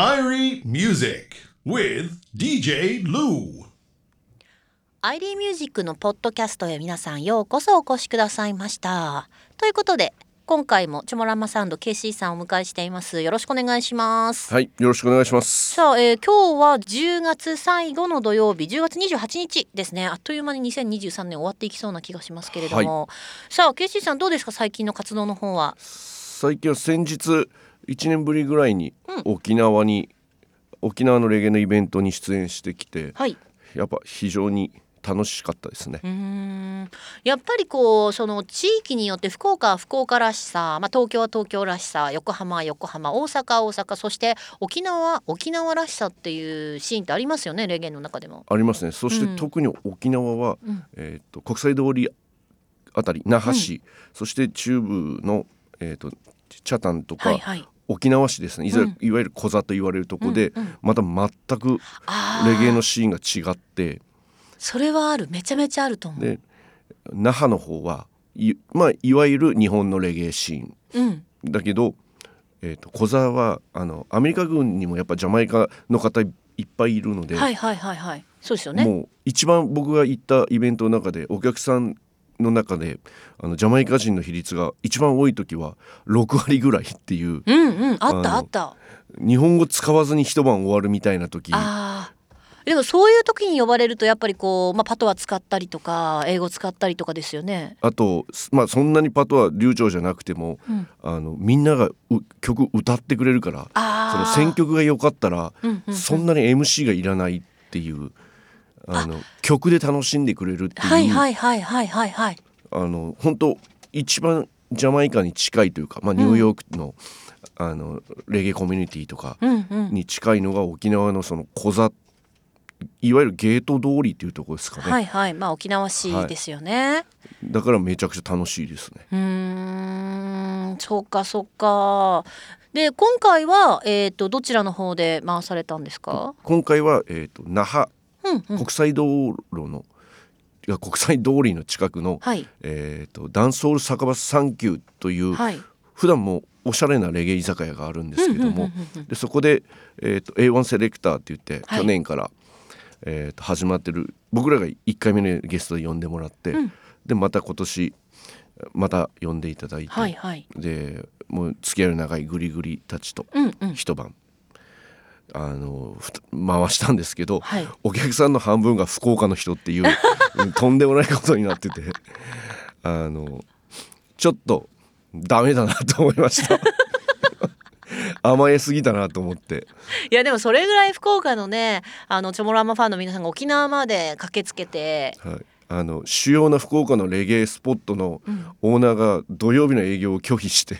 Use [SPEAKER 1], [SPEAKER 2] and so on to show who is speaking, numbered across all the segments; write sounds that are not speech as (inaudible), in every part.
[SPEAKER 1] Irie Music with DJ Lou.
[SPEAKER 2] アイリーミュージックのポッドキャストへ皆さんようこそお越しくださいました。ということで今回もチョモランマサウンド KC さんをお迎えしています。よろしくお願いします。
[SPEAKER 3] はい、よろしくお願いします。
[SPEAKER 2] さあ、えー今日は10月最後の土曜日10月28日ですねあっという間に2023年終わっていきそうな気がしますけれども、さあ KC さんどうですか？最近の活動の方は
[SPEAKER 3] 最近は先日1年ぶりぐらいに沖縄に、沖縄のレゲエのイベントに出演してきて、
[SPEAKER 2] はい
[SPEAKER 3] やっぱ非常に楽しかったですね
[SPEAKER 2] う。ーんやっぱりこうその地域によって福岡は福岡らしさ、まあ、東京は東京らしさ横浜は横浜大阪は大阪そして沖縄は沖縄らしさっていうシーンってありますよねレゲエの中でも。
[SPEAKER 3] ありますね。そして
[SPEAKER 2] うん
[SPEAKER 3] 特に沖縄は、
[SPEAKER 2] うん
[SPEAKER 3] えっ、と国際通りあたり那覇市、そして中部のえっ、と北谷とか、
[SPEAKER 2] はいはい、
[SPEAKER 3] 沖縄市ですね。いわゆる,、
[SPEAKER 2] うん。
[SPEAKER 3] いわゆる小座と言われるとこで、
[SPEAKER 2] うんうん。
[SPEAKER 3] また全くレゲエのシーンが違って。
[SPEAKER 2] それはある。めちゃめちゃあると思う。
[SPEAKER 3] で那覇の方はい,、まあ、いわゆる日本のレゲエシーン。
[SPEAKER 2] うん。
[SPEAKER 3] だけど、えー、と小沢はあのアメリカ軍にもやっぱジャマイカの方いっぱいいるので、
[SPEAKER 2] はいはいはいはいそうですよね。
[SPEAKER 3] もう一番僕が行ったイベントの中でお客さんの中であのジャマイカ人の比率が一番多い時は6割ぐらいっていう
[SPEAKER 2] うんうんあった
[SPEAKER 3] あ
[SPEAKER 2] った。
[SPEAKER 3] 日本語使わずに一晩終わるみたいな時。
[SPEAKER 2] でもそういう時に呼ばれるとやっぱりこう、まあ、パトワ使ったりとか英語使ったりとかですよね。
[SPEAKER 3] あと、まあ、そんなにパトは流暢じゃなくても、
[SPEAKER 2] うん。
[SPEAKER 3] あのみんながう曲歌ってくれるからその選曲が良かったら、
[SPEAKER 2] うんうんうん。
[SPEAKER 3] そんなに MC がいらないっていうあの曲で楽しんでくれるっていう、
[SPEAKER 2] はいはいはいはいはいはい。
[SPEAKER 3] あの本当一番ジャマイカに近いというか、まあ、ニューヨークの,、あのレゲエコミュニティとか。に近いのが沖縄のその小座いわゆるゲート通りっていうところですかね、
[SPEAKER 2] はいはいまあ沖縄市ですよね。
[SPEAKER 3] だからめちゃくちゃ楽しいですね。
[SPEAKER 2] うーんそうかそうか。で今回はえっ、とどちらの方で回されたんですか？
[SPEAKER 3] 今回は、えー、と那覇
[SPEAKER 2] うんうん。
[SPEAKER 3] 国際道路の、いや国際通りの近くの、
[SPEAKER 2] はい
[SPEAKER 3] えー、とダンスホール酒場サンキューという、
[SPEAKER 2] はい。
[SPEAKER 3] 普段もおしゃれなレゲエ居酒屋があるんですけども、でそこで、えー、と A1 セレクターって言って、
[SPEAKER 2] はい
[SPEAKER 3] 去年から、えー、と始まってる僕らが1回目のゲストで呼んでもらって、
[SPEAKER 2] うん
[SPEAKER 3] でまた今年また呼んでいただいて、
[SPEAKER 2] はいはい。
[SPEAKER 3] でもう付き合いの長いグリグリたちと。一晩、あの回したんですけど、
[SPEAKER 2] はい。
[SPEAKER 3] お客さんの半分が福岡の人っていううん (laughs) とんでもないことになっててあのちょっとダメだなと思いました。(laughs) 甘えすぎたなと思って。
[SPEAKER 2] いやでもそれぐらい福岡のねあのチョモランマファンの皆さんが沖縄まで駆けつけて
[SPEAKER 3] はい、あの主要な福岡のレゲエスポットの
[SPEAKER 2] うん。
[SPEAKER 3] オーナーが土曜日の営業を拒否して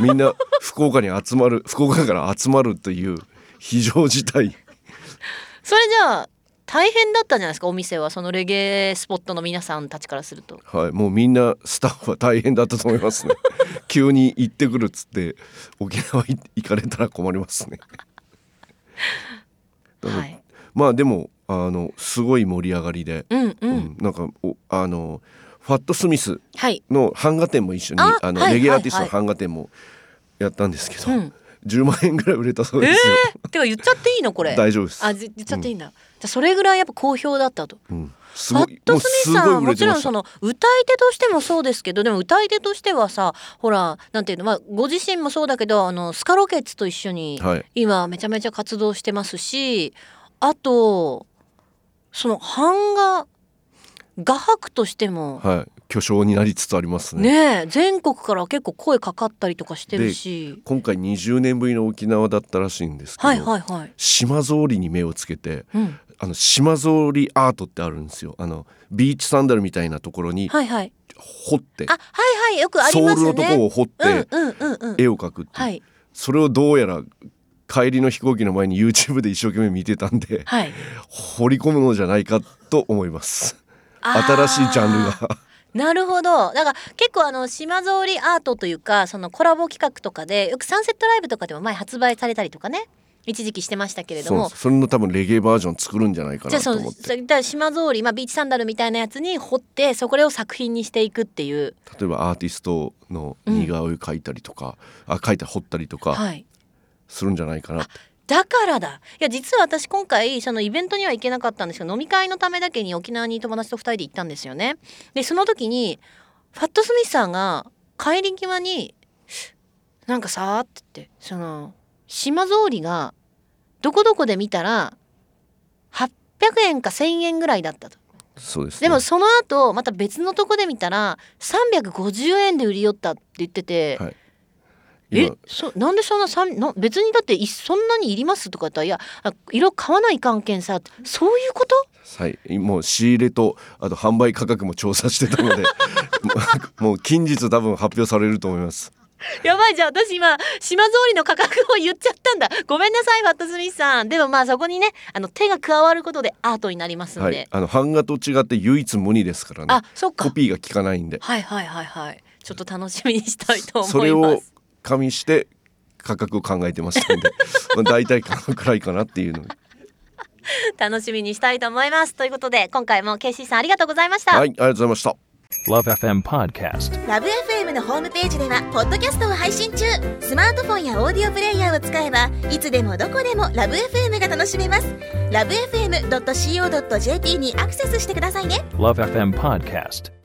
[SPEAKER 3] みんな福岡に集まる福岡から集まるという非常事態。
[SPEAKER 2] それじゃあ大変だったんじゃないですかお店は。そのレゲエスポットの皆さんたちからすると。
[SPEAKER 3] はい、もうみんなスタッフは大変だったと思いますね。(laughs) 急に行ってくるっつって沖縄い行かれたら困りますね。(laughs)
[SPEAKER 2] はい、
[SPEAKER 3] まあでもあのすごい盛り上がりで、
[SPEAKER 2] うんう、
[SPEAKER 3] うん。んなんかおあのファットスミス
[SPEAKER 2] はい、
[SPEAKER 3] の版画展も一緒に
[SPEAKER 2] あ
[SPEAKER 3] あの、
[SPEAKER 2] はい
[SPEAKER 3] レゲエアーティストの
[SPEAKER 2] はい
[SPEAKER 3] 版画展もやったんですけど、
[SPEAKER 2] うん
[SPEAKER 3] 10万円ぐらい売れたそう
[SPEAKER 2] え
[SPEAKER 3] ですよ、
[SPEAKER 2] ー、てか言っちゃっていいのこれ？
[SPEAKER 3] 大丈夫です。
[SPEAKER 2] あじ言っちゃっていいんだ、じゃあそれぐらいやっぱ好評だったと。
[SPEAKER 3] うん、す
[SPEAKER 2] ファットスミスさんはもちろんその歌い手としてもそうですけどでも歌い手としてはさほらなんていうのまあご自身もそうだけどあのスカロケッツと一緒に
[SPEAKER 3] はい。
[SPEAKER 2] 今めちゃめちゃ活動してますしあとその版画画伯としても
[SPEAKER 3] はい巨匠になりつつありますね
[SPEAKER 2] ねえ全国から結構声かかったりとかしてるし
[SPEAKER 3] 今回20年ぶりの沖縄だったらしいんですけど、
[SPEAKER 2] はいはいはい。
[SPEAKER 3] 島ぞうりに目をつけて
[SPEAKER 2] うん、
[SPEAKER 3] あの島ぞうりアートってあるんですよあのビーチサンダルみたいなところに
[SPEAKER 2] はいはい。
[SPEAKER 3] 彫って、
[SPEAKER 2] あはいはいよくあり
[SPEAKER 3] ソー
[SPEAKER 2] ますね。
[SPEAKER 3] ルのとこを彫って
[SPEAKER 2] うんうんうんうん。
[SPEAKER 3] 絵を描くって
[SPEAKER 2] はい
[SPEAKER 3] それをどうやら帰りの飛行機の前に YouTube で一生懸命見てたんで
[SPEAKER 2] はい。
[SPEAKER 3] 掘り込むのじゃないかと思います新しいジャンルが
[SPEAKER 2] なるほど。だから結構あの島ぞうりアートというかそのコラボ企画とかでよくサンセットライブとかでも前発売されたりとかね一時期してましたけれども。
[SPEAKER 3] それの多分レゲエバージョン作るんじゃないかなと思って。
[SPEAKER 2] それだから島ぞうり、まあ、ビーチサンダルみたいなやつに彫ってそこを作品にしていくっていう、
[SPEAKER 3] 例えばアーティストの似顔絵描いたりとか、あ描いたり彫ったりとか
[SPEAKER 2] はい、
[SPEAKER 3] するんじゃないかなって、
[SPEAKER 2] だからだ。いや実は私今回そのイベントには行けなかったんですけど飲み会のためだけに沖縄に友達と2人で行ったんですよね。でその時にファットスミスさんが帰り際に「なんかさ」って言ってその島ぞうりがどこどこで見たら800円か1,000円ぐらいだったと。
[SPEAKER 3] そうです、ね、
[SPEAKER 2] でもその後また別のとこで見たら350円で売り寄ったって言ってて、
[SPEAKER 3] はい
[SPEAKER 2] え
[SPEAKER 3] 今
[SPEAKER 2] そなんでそんなさんな別にだっていそんなにいりますとか言ったらいやあ色買わない関係さそういうこと？
[SPEAKER 3] はい、もう仕入れとあと販売価格も調査してたので (laughs) もう近日多分発表されると思います。
[SPEAKER 2] やばいじゃあ私今島ぞうりの価格を言っちゃったんだ。ごめんなさいファットスミスさん。でもまあそこにねあの手が加わることでアートになりますんで、
[SPEAKER 3] はいあの版画と違って唯一無二ですからね。
[SPEAKER 2] あそっか。
[SPEAKER 3] コピーが効かないんで。
[SPEAKER 2] はいはいはいはい。ちょっと楽しみにしたいと思います。
[SPEAKER 3] それを加味して価格を考えてましたんで (laughs) まあ大体このくらいかなっていうの (laughs)
[SPEAKER 2] 楽しみにしたいと思います。ということで今回もケイシーさんありがとうございました、
[SPEAKER 3] はいありがとうございました。
[SPEAKER 4] Love FM Podcast.
[SPEAKER 5] ラブ f m のホームページではポッドキャストを配信中。スマートフォンやオーディオプレイヤーを使えばいつでもどこでもラブ f m が楽しめます。ラブ FM.co.jp にアクセスしてくださいね。
[SPEAKER 4] Love FM Podcast.